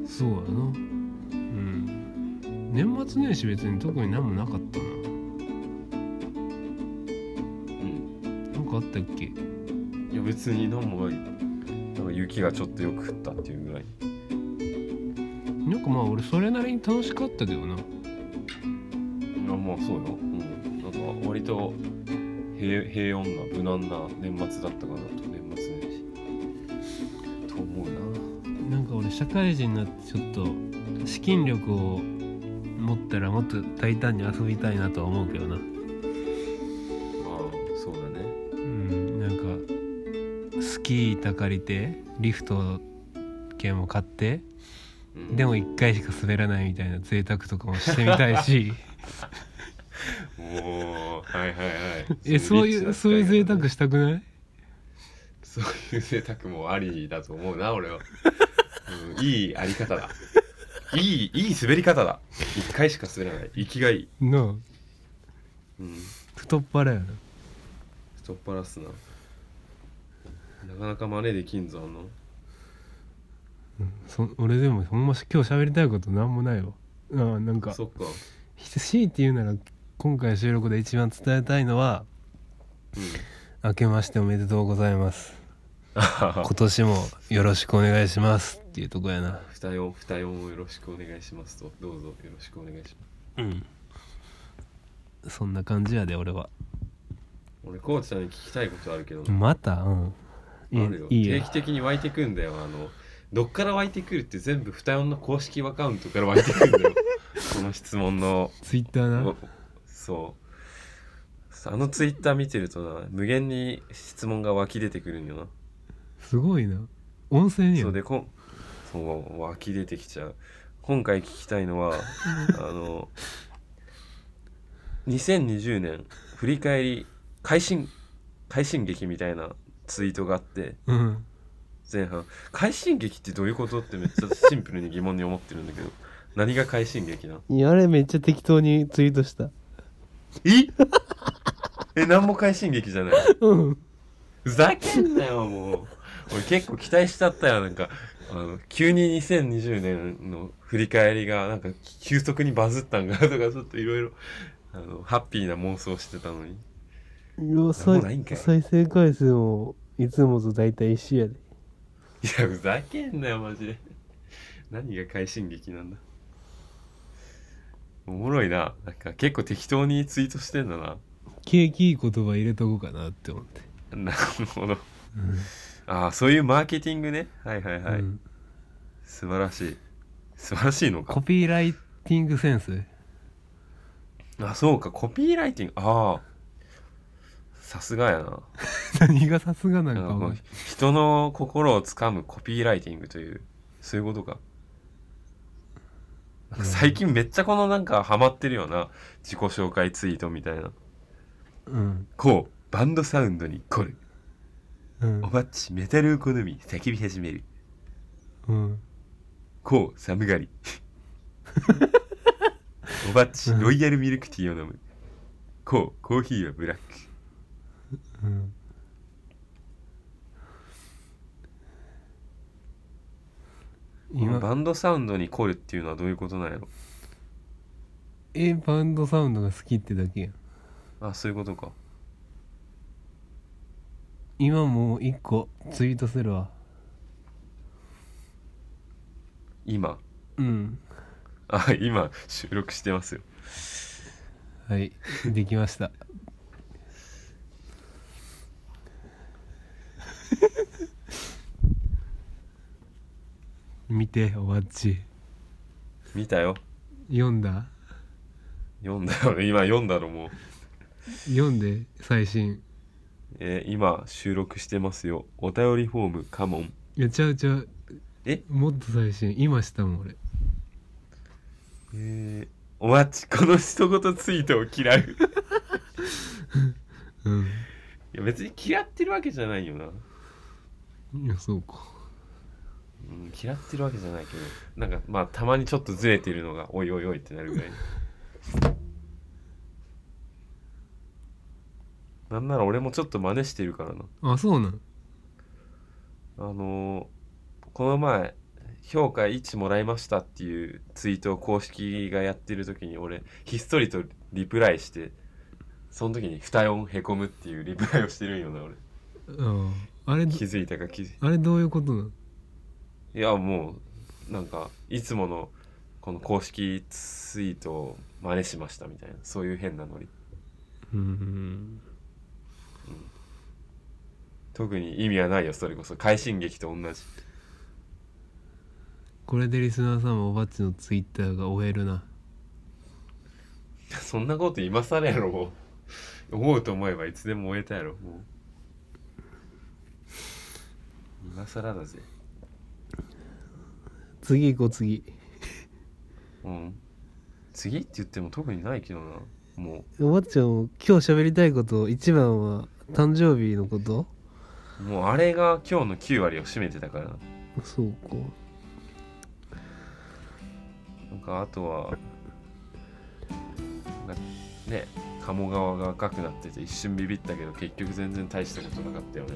そうやな。うん。年末年始別に特に何もなかったな。うん。なんかあったっけ？いや別に何もない。なんか雪がちょっとよく降ったっていうぐらいなんかまあ俺それなりに楽しかったけどな。あまあそうよ、うん、なんか割と平平穏な無難な年末だったかなと年末年始。と思うな。なんか俺社会人になってちょっと資金力を持ったらもっと大胆に遊びたいなとは思うけどな。ああそうだね。うん。なんかスキー板借りてリフト券も買って。うんでも1回しか滑らないみたいな贅沢とかもしてみたいし。おおはいはいはい。えそういうそういう贅沢したくない？そういう贅沢もありだと思うな俺は、うん、いいあり方だ。いいいい滑り方だ。一回しか滑らない。生きがいい、なあうん、太っ腹やな。太っ腹っすな。なかなか真似できんぞあのそ俺でもほんまし今日喋りたいことなんもないわ。ああなんか。そっか。強いて言うなら今回収録で一番伝えたいのはうん。明けましておめでとうございます。あ 今年もよろしくお願いします。っていうとこやな。二四二四をよろしくお願いしますと。どうぞよろしくお願いします。うん。そんな感じやで俺は。俺コーチさんに聞きたいことあるけどな。また？うん。いあるよ。い定期的に湧いてくんだよあのどっから湧いてくるって全部二四の公式アカウントから湧いてくんだよ。この質問の。ツイッターな？おそう。あのツイッター見てるとな無限に質問が湧き出てくるんよな。すごいな。温泉やそうんでこんそう湧き出てきちゃう。今回聞きたいのは あの2020年振り返り快進快進撃みたいなツイートがあって。うん前半。快進撃ってどういうことってめっちゃシンプルに疑問に思ってるんだけど。何が快進撃なの？いやあれめっちゃ適当にツイートした。え？え何も快進撃じゃないうん。ふざけんなよもう。俺結構期待しちゃったよなんか。あの急に2020年の振り返りがなんか急速にバズったんかなとかちょっといろいろあのハッピーな妄想してたのに。いやもうないんかい。再生回数もいつもと大体一緒やで。いやふざけんなよマジで。何が快進撃なんだ。おもろいな。なんか結構適当にツイートしてんだな。景気いい言葉入れとこうかなって思って。なるほど。ああそういうマーケティングね。はいはいはい、うん。素晴らしい。素晴らしいのか。コピーライティングセンス？あそうか。コピーライティング。ああさすがやな。何がさすがなんか人の心をつかむコピーライティングというそういうことか。最近めっちゃこのなんかハマってるよな自己紹介ツイートみたいな。うん。こうバンドサウンドに凝る。うん。おばっちメタルを好み叫び始める。うん。こう寒がり。おばっちロイヤルミルクティーを飲む。こうコーヒーはブラックうん。今。バンドサウンドに凝るっていうのはどういうことなんやろ？えバンドサウンドが好きってだけやん。あそういうことか。今もう一個ツイートするわ。今？うん。あ今収録してますよ。はいできました見ておばっち。見たよ。読んだ？読んだよ今読んだのもう、読んで最新。えー今収録してますよ。お便りフォームカモン。いやちゃうちゃう。え？もっと最新。今したもん俺。えー、お待ちこの一言ツイートを嫌う。うん。いや別に嫌ってるわけじゃないよな、いやそうかうん、嫌ってるわけじゃないけど。なんかまあたまにちょっとずれてるのがおいおいおいってなるぐらい。なんなら俺もちょっと真似してるからな。あそうなん？あのーこの前評価1もらいましたっていうツイートを公式がやってる時に俺ひっそりとリプライしてその時に二音へこむっていうリプライをしてるんよな俺。あああれ気づいたか気づいあれどういうことなの？いやもうなんかいつものこの公式ツイートを真似しましたみたいなそういう変なノリ。うん。特に意味はないよそれこそ。快進撃と同じ。これでリスナーさんもおばっちのツイッターが終えるな。そんなこと今更やろもう。思うと思えばいつでも終えたやろもう。今更だぜ次行こう次。うん。次って言っても特にないけどな。もおばっちゃんも今日喋りたいこと一番は誕生日のこと？うもうあれが今日の9割を占めてたから。そうか。なんかあとはなんかね鴨川が赤くなってて一瞬ビビったけど結局全然大したことなかったよね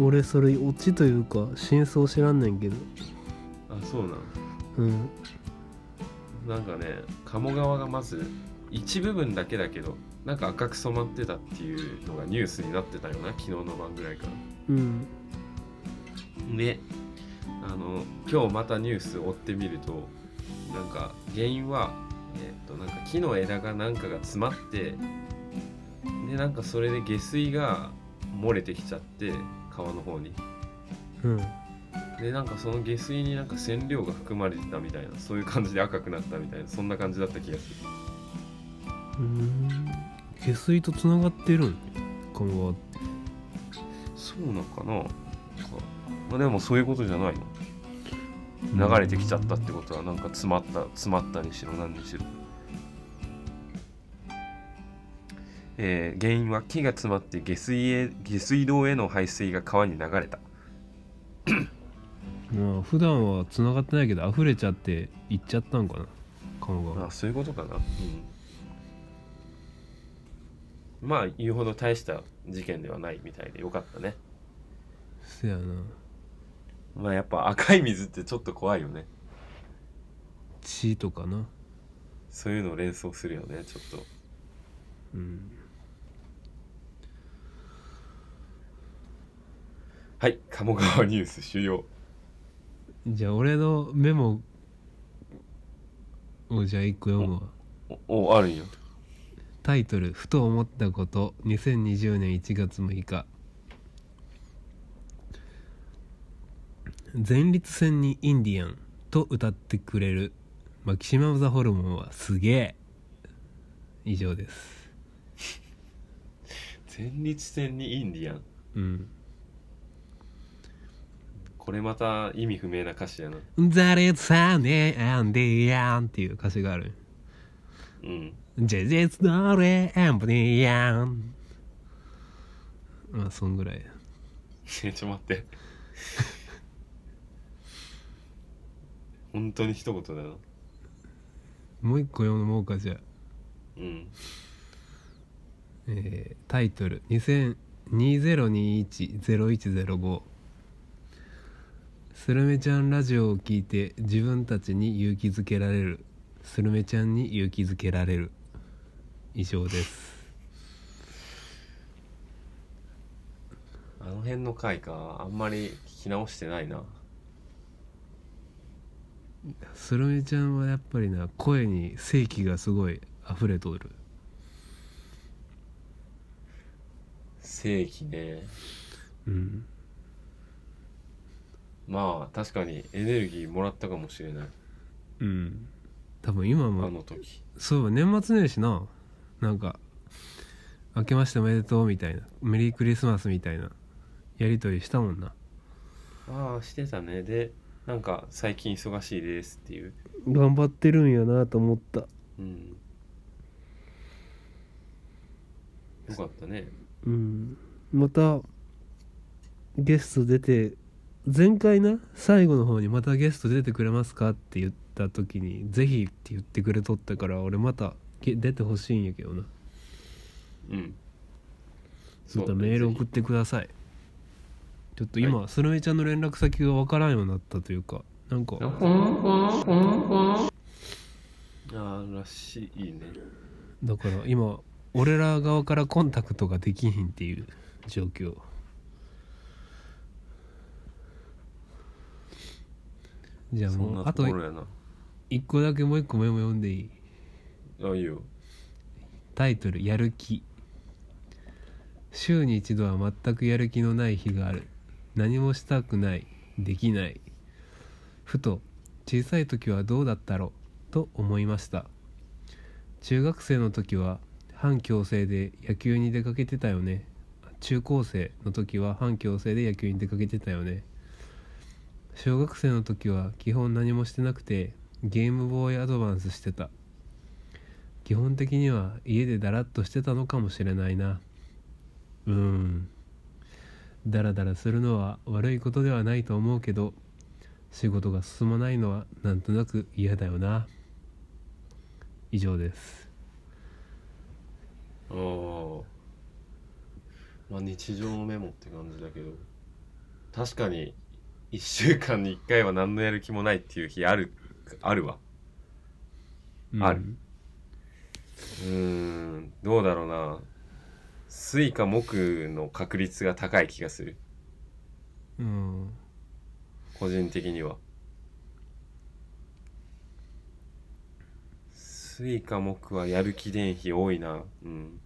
俺それオチというか真相知らんねんけどあそうなのうん。なんかね鴨川がまず一部分だけだけどなんか赤く染まってたっていうのがニュースになってたよな昨日の晩ぐらいかうん。らであの今日またニュース追ってみるとなんか原因はえっとなんか木の枝がなんかが詰まってでなんかそれで下水が漏れてきちゃって川の方に。うんでなんかその下水になんか染料が含まれてたみたいなそういう感じで赤くなったみたいなそんな感じだった気がする。うん。下水とつながってるん？鴨川ってそうなのかな？なんかまあ、でもそういうことじゃないの？流れてきちゃったってことはなんか詰まった詰まったにしろ何にしろ。えー原因は木が詰まって下水へ下水道への排水が川に流れたまあ普段はつながってないけど溢れちゃって行っちゃったんかな。鴨川あそういうことかな。うん。まあ言うほど大した事件ではないみたいでよかったね。せやな。まあやっぱ赤い水ってちょっと怖いよね。血とかな。そういうのを連想するよねちょっと。うん。はい鴨川ニュース終了じゃあ俺のメモをじゃあ一個読むわおおあるんよタイトル「ふと思ったこと2020年1月6日」前立腺にインディアンと歌ってくれるマキシマム・ザ・ホルモンはすげえ。以上です。前立腺にインディアン。うんこれまた意味不明な歌詞やな「ザレツァネアンディアン」っていう歌詞がある。うん。ジェジェツドレアンプディアン。まあそんぐらい。ちょっと待って。本当に一言だな。もう一個読もうかじゃあ。うん。えータイトル。2000 2021-0105スルメちゃんラジオを聞いて自分たちに勇気づけられる。スルメちゃんに勇気づけられる。以上です。あの辺の回か。あんまり聞き直してないな。スルメちゃんはやっぱりな声に正気がすごい溢れとる。正規ね。うんまあ確かにエネルギーもらったかもしれない。うん。多分今あもの時。そう年末年始ななんか「明けましておめでとう」みたいな「メリークリスマス」みたいなやり取りしたもんな。ああしてたね。でなんか最近忙しいですっていう。頑張ってるんやなと思った。うん。よかったね。うん。またゲスト出て前回な最後の方に「またゲスト出てくれますか?」って言った時に「ぜひ」って言ってくれとったから俺またげ出てほしいんやけどな。うん。またメール送ってください。ちょっと今、スルメちゃんの連絡先がわからんようになったというかなんか。ああらしいね。だから今俺ら側からコンタクトができひんっていう状況じゃあもうあと一個だけもう一個メモ読んでいい？あいいよ。タイトル「やる気」週に一度は全くやる気のない日がある。何もしたくない。できない。ふと小さい時はどうだったろうと思いました。中学生の時は反強制で野球に出かけてたよね。中高生の時は反強制で野球に出かけてたよね小学生の時は基本何もしてなくてゲームボーイアドバンスしてた。基本的には家でダラッとしてたのかもしれないな。うん。ダラダラするのは悪いことではないと思うけど仕事が進まないのはなんとなく嫌だよな。以上です。ああまあ日常のメモって感じだけど。確かに1週間に1回は何のやる気もないっていう日あるあるわ。ある。うーんどうだろうな。水か木の確率が高い気がする。うん。個人的には。水か木はやる気電比多いな。うん。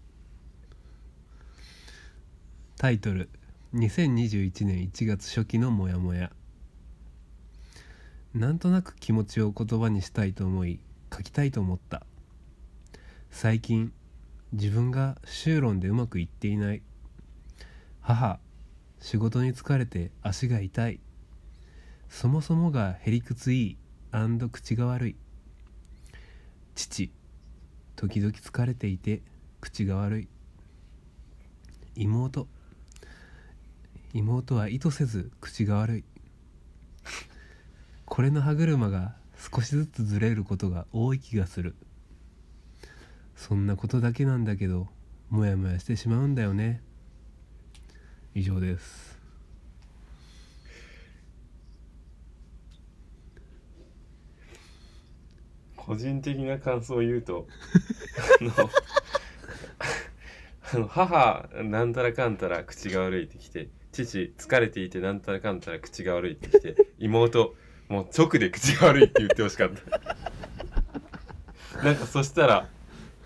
タイトル。2021年1月初期のモヤモヤなんとなく気持ちを言葉にしたいと思い書きたいと思った。最近自分が修論でうまくいっていない。母仕事に疲れて足が痛い。そもそもがへりくついい口が悪い。父時々疲れていて口が悪い。妹妹は意図せず口が悪い。これの歯車が少しずつずれることが多い気がする。そんなことだけなんだけどモヤモヤしてしまうんだよね。以上です。個人的な感想を言うと あのあの母なんたらかんたら口が悪いってきて父疲れていてなんたらかんたら口が悪いってきて妹もう直で口が悪いって言ってほしかった。なんかそしたら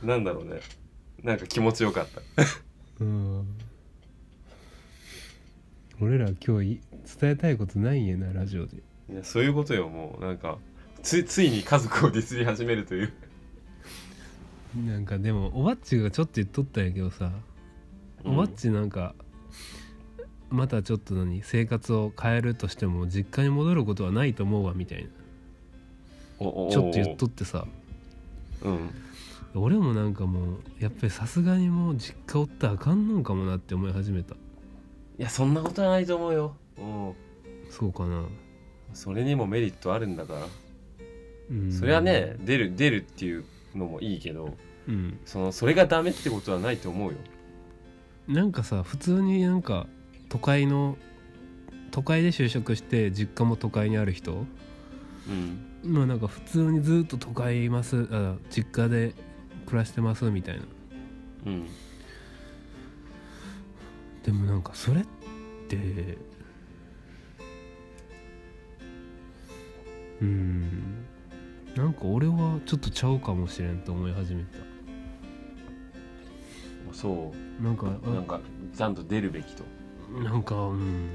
なんだろうね。なんか気持ちよかった。うん。俺ら今日い伝えたいことないんやなラジオで。いやそういうことよもう。なんかつついに家族をディスり始めるという。なんかでもおばっちがちょっと言っとったんやけどさ、おばっちなんかまたちょっと何生活を変えるとしても実家に戻ることはないと思うわみたいな。ちょっと言っとってさ。うん。俺もなんかもうやっぱりさすがにもう実家おったらあかんのんかもなって思い始めた。いやそんなことはないと思うよ。うん。そうかな。それにもメリットあるんだから、うん。それはね出る出るっていうのもいいけどうん。そのそれがダメってことはないと思うよ。なんかさ普通になんか都会の都会で就職して実家も都会にある人。うん。まあなんか普通にずっと都会います。あ実家で暮らしてますみたいな。うん。でもなんかそれってうん。なんか俺はちょっとちゃうかもしれんと思い始めた。そなんかうなんかちゃんと出るべきとなんかうん。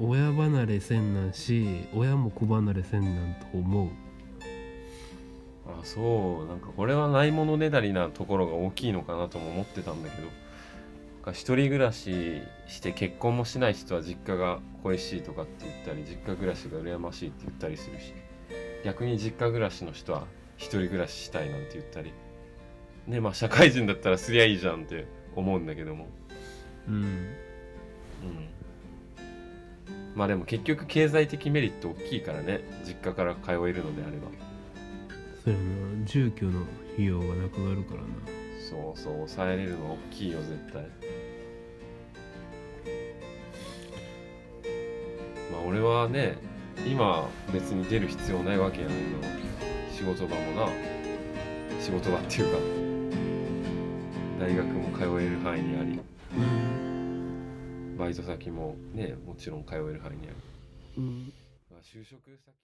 親離れせんなんし親も子離れせんなんと思う。あそう。なんかこれはないものねだりなところが大きいのかなとも思ってたんだけど。なんか一人暮らしして結婚もしない人は実家が恋しいとかって言ったり実家暮らしが羨ましいって言ったりするし。逆に実家暮らしの人は一人暮らししたいなんて言ったり。ねまあ社会人だったらすりゃいいじゃんって思うんだけども。うんうん。まあでも結局経済的メリット大きいからね実家から通えるのであれば。そうやな。住居の費用がなくなるからな。そうそう抑えれるの大きいよ絶対。まあ俺はね今別に出る必要ないわけやねんの。仕事場もな。仕事場っていうか大学も通える範囲にあり。うんバイト先もねもちろん通える範囲にあり、うん。まあ、就職先